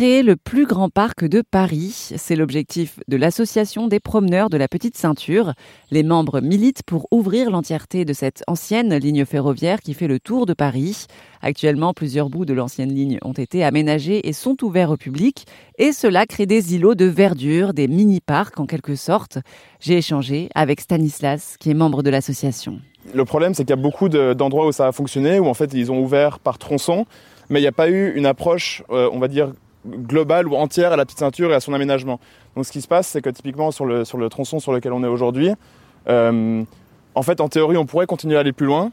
Créer le plus grand parc de Paris, c'est l'objectif de l'association des promeneurs de la Petite Ceinture. Les membres militent pour ouvrir l'entièreté de cette ancienne ligne ferroviaire qui fait le tour de Paris. Actuellement, plusieurs bouts de l'ancienne ligne ont été aménagés et sont ouverts au public, et cela crée des îlots de verdure, des mini-parcs en quelque sorte. J'ai échangé avec Stanislas, qui est membre de l'association. Le problème, c'est qu'il y a beaucoup d'endroits où ça a fonctionné, où en fait ils ont ouvert par tronçon, mais il n'y a pas eu une approche, euh, on va dire, globale ou entière à la petite ceinture et à son aménagement. Donc ce qui se passe, c'est que typiquement sur le, sur le tronçon sur lequel on est aujourd'hui, euh, en fait en théorie on pourrait continuer à aller plus loin,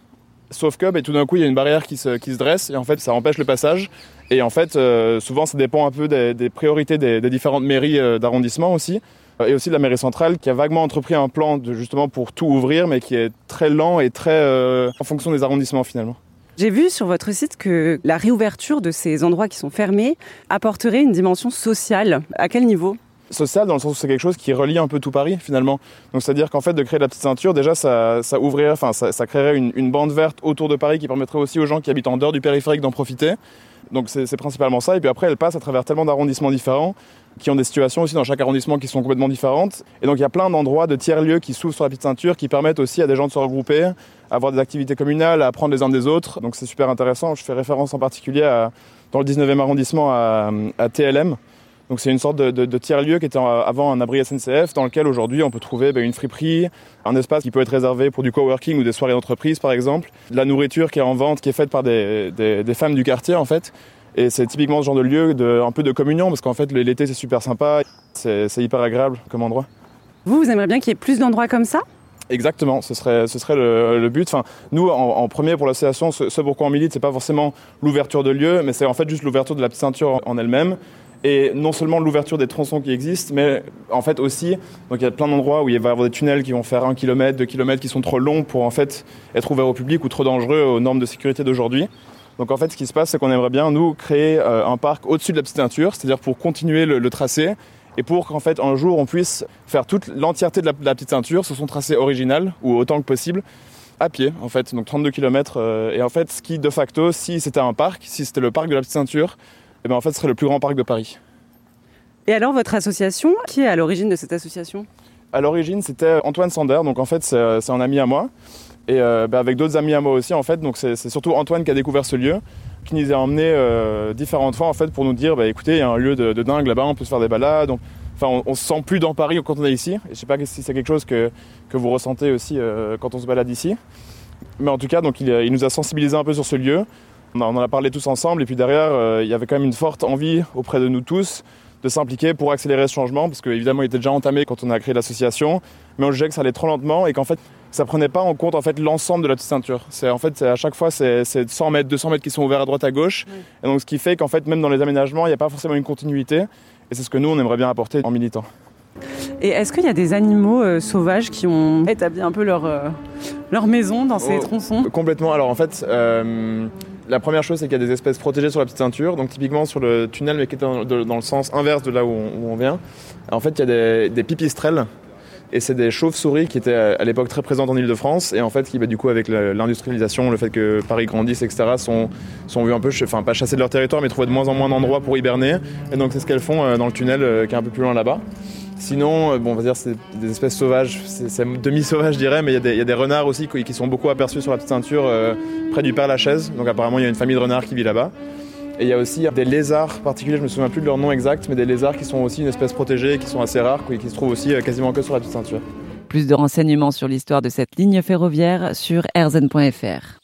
sauf que bah, tout d'un coup il y a une barrière qui se, qui se, dresse et en fait ça empêche le passage. Et en fait euh, souvent ça dépend un peu des, priorités des, différentes mairies euh, d'arrondissement aussi. Et aussi de la mairie centrale qui a vaguement entrepris un plan justement pour tout ouvrir mais qui est très lent et très euh, en fonction des arrondissements finalement. J'ai vu sur votre site que la réouverture de ces endroits qui sont fermés apporterait une dimension sociale. À quel niveau? Social dans le sens où c'est quelque chose qui relie un peu tout Paris finalement. Donc c'est-à-dire qu'en fait de créer la petite ceinture, déjà ça, ouvrirait, enfin ça, ça créerait une, une, bande verte autour de Paris qui permettrait aussi aux gens qui habitent en dehors du périphérique d'en profiter. Donc c'est principalement ça. Et puis après elle passe à travers tellement d'arrondissements différents qui ont des situations aussi dans chaque arrondissement qui sont complètement différentes. Et donc il y a plein d'endroits de tiers-lieux qui s'ouvrent sur la petite ceinture qui permettent aussi à des gens de se regrouper, avoir des activités communales, apprendre les uns des autres. Donc c'est super intéressant. Je fais référence en particulier dans le 19e arrondissement à, TLM. Donc c'est une sorte de, tiers-lieu qui était avant un abri SNCF dans lequel aujourd'hui on peut trouver ben, une friperie, un espace qui peut être réservé pour du coworking ou des soirées d'entreprise par exemple, de la nourriture qui est en vente, qui est faite par des femmes du quartier en fait. Et c'est typiquement ce genre de lieu, de, un peu de communion, parce qu'en fait l'été c'est super sympa, c'est hyper agréable comme endroit. Vous, vous aimeriez bien qu'il y ait plus d'endroits comme ça? Exactement, ce serait, ce serait le, le but. Enfin, nous, en, en premier pour l'association, ce, ce pourquoi on milite, c'est pas forcément l'ouverture de lieux, mais c'est en fait juste l'ouverture de la petite ceinture en elle-même. Et non seulement l'ouverture des tronçons qui existent, mais en fait aussi, donc il y a plein d'endroits où il va y avoir des tunnels qui vont faire un kilomètre, deux kilomètres, qui sont trop longs pour en fait être ouverts au public ou trop dangereux aux normes de sécurité d'aujourd'hui. Donc en fait, ce qui se passe, c'est qu'on aimerait bien, nous, créer euh, un parc au-dessus de la petite ceinture, c'est-à-dire pour continuer le, le tracé et pour qu'en fait, un jour, on puisse faire toute l'entièreté de, de, la petite ceinture sur son tracé original, ou autant que possible, à pied, en fait, donc 32 km. Euh, et en fait, ce qui, de facto, si c'était un parc, si c'était le parc de la petite ceinture, eh bien, en fait, ce serait le plus grand parc de Paris. Et alors, votre association, qui est à l'origine de cette association? À l'origine, c'était Antoine Sander, donc en fait, c'est un ami à moi et euh, bah, avec d'autres amis à moi aussi en fait. Donc c'est surtout Antoine qui a découvert ce lieu, qui nous a emmené euh, différentes fois en fait pour nous dire bah, écoutez il y a un lieu de, dingue là-bas, on peut se faire des balades. On, enfin on, on, se sent plus dans Paris quand on est ici. Et je sais pas si c'est quelque chose que, que vous ressentez aussi euh, quand on se balade ici. Mais en tout cas donc il, nous a sensibilisé un peu sur ce lieu. On, en a parlé tous ensemble et puis derrière il y avait quand même une forte envie auprès de nous tous de s'impliquer pour accélérer ce changement parce qu'évidemment il était déjà entamé quand on a créé l'association mais on jugeait que ça allait trop lentement et qu'en fait ça prenait pas en compte en fait l'ensemble de la petite ceinture. C'est en fait à chaque fois c'est 100 mètres, 200 mètres qui sont ouverts à droite à gauche. Oui. Et donc ce qui fait qu'en fait même dans les aménagements il n'y a pas forcément une continuité. Et c'est ce que nous on aimerait bien apporter en militant. Et est-ce qu'il y a des animaux euh, sauvages qui ont établi un peu leur, euh, leur maison dans ces oh, tronçons? Complètement. Alors en fait, euh, la première chose, c'est qu'il y a des espèces protégées sur la petite ceinture. Donc typiquement sur le tunnel, mais qui est dans, dans le sens inverse de là où on, où on vient. En fait, il y a des, des pipistrelles et c'est des chauves-souris qui étaient à l'époque très présentes en Ile-de-France et en fait qui bah, du coup avec l'industrialisation, le fait que Paris grandisse, etc. sont sont vus un peu, enfin pas chasser de leur territoire, mais trouver de moins en moins d'endroits pour hiberner. Et donc c'est ce qu'elles font dans le tunnel qui est un peu plus loin là-bas. Sinon, bon, on va dire c'est des espèces sauvages, c'est demi-sauvage je dirais, mais il y, a des renards aussi qui sont beaucoup aperçus sur la petite ceinture euh, près du Père Lachaise. Donc apparemment il y a une famille de renards qui vit là-bas. Et il y a aussi des lézards particuliers, je me souviens plus de leur nom exact, mais des lézards qui sont aussi une espèce protégée, qui sont assez rares, et qui se trouvent aussi quasiment que sur la petite ceinture. Plus de renseignements sur l'histoire de cette ligne ferroviaire sur rzn.fr.